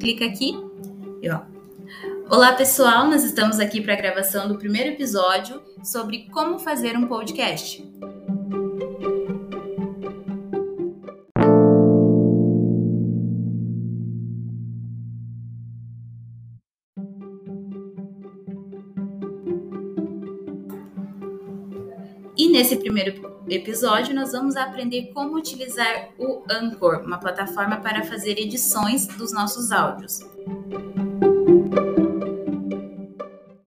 clica aqui e ó. Olá pessoal, nós estamos aqui para a gravação do primeiro episódio sobre como fazer um podcast. E nesse primeiro episódio nós vamos aprender como utilizar o Anchor, uma plataforma para fazer edições dos nossos áudios.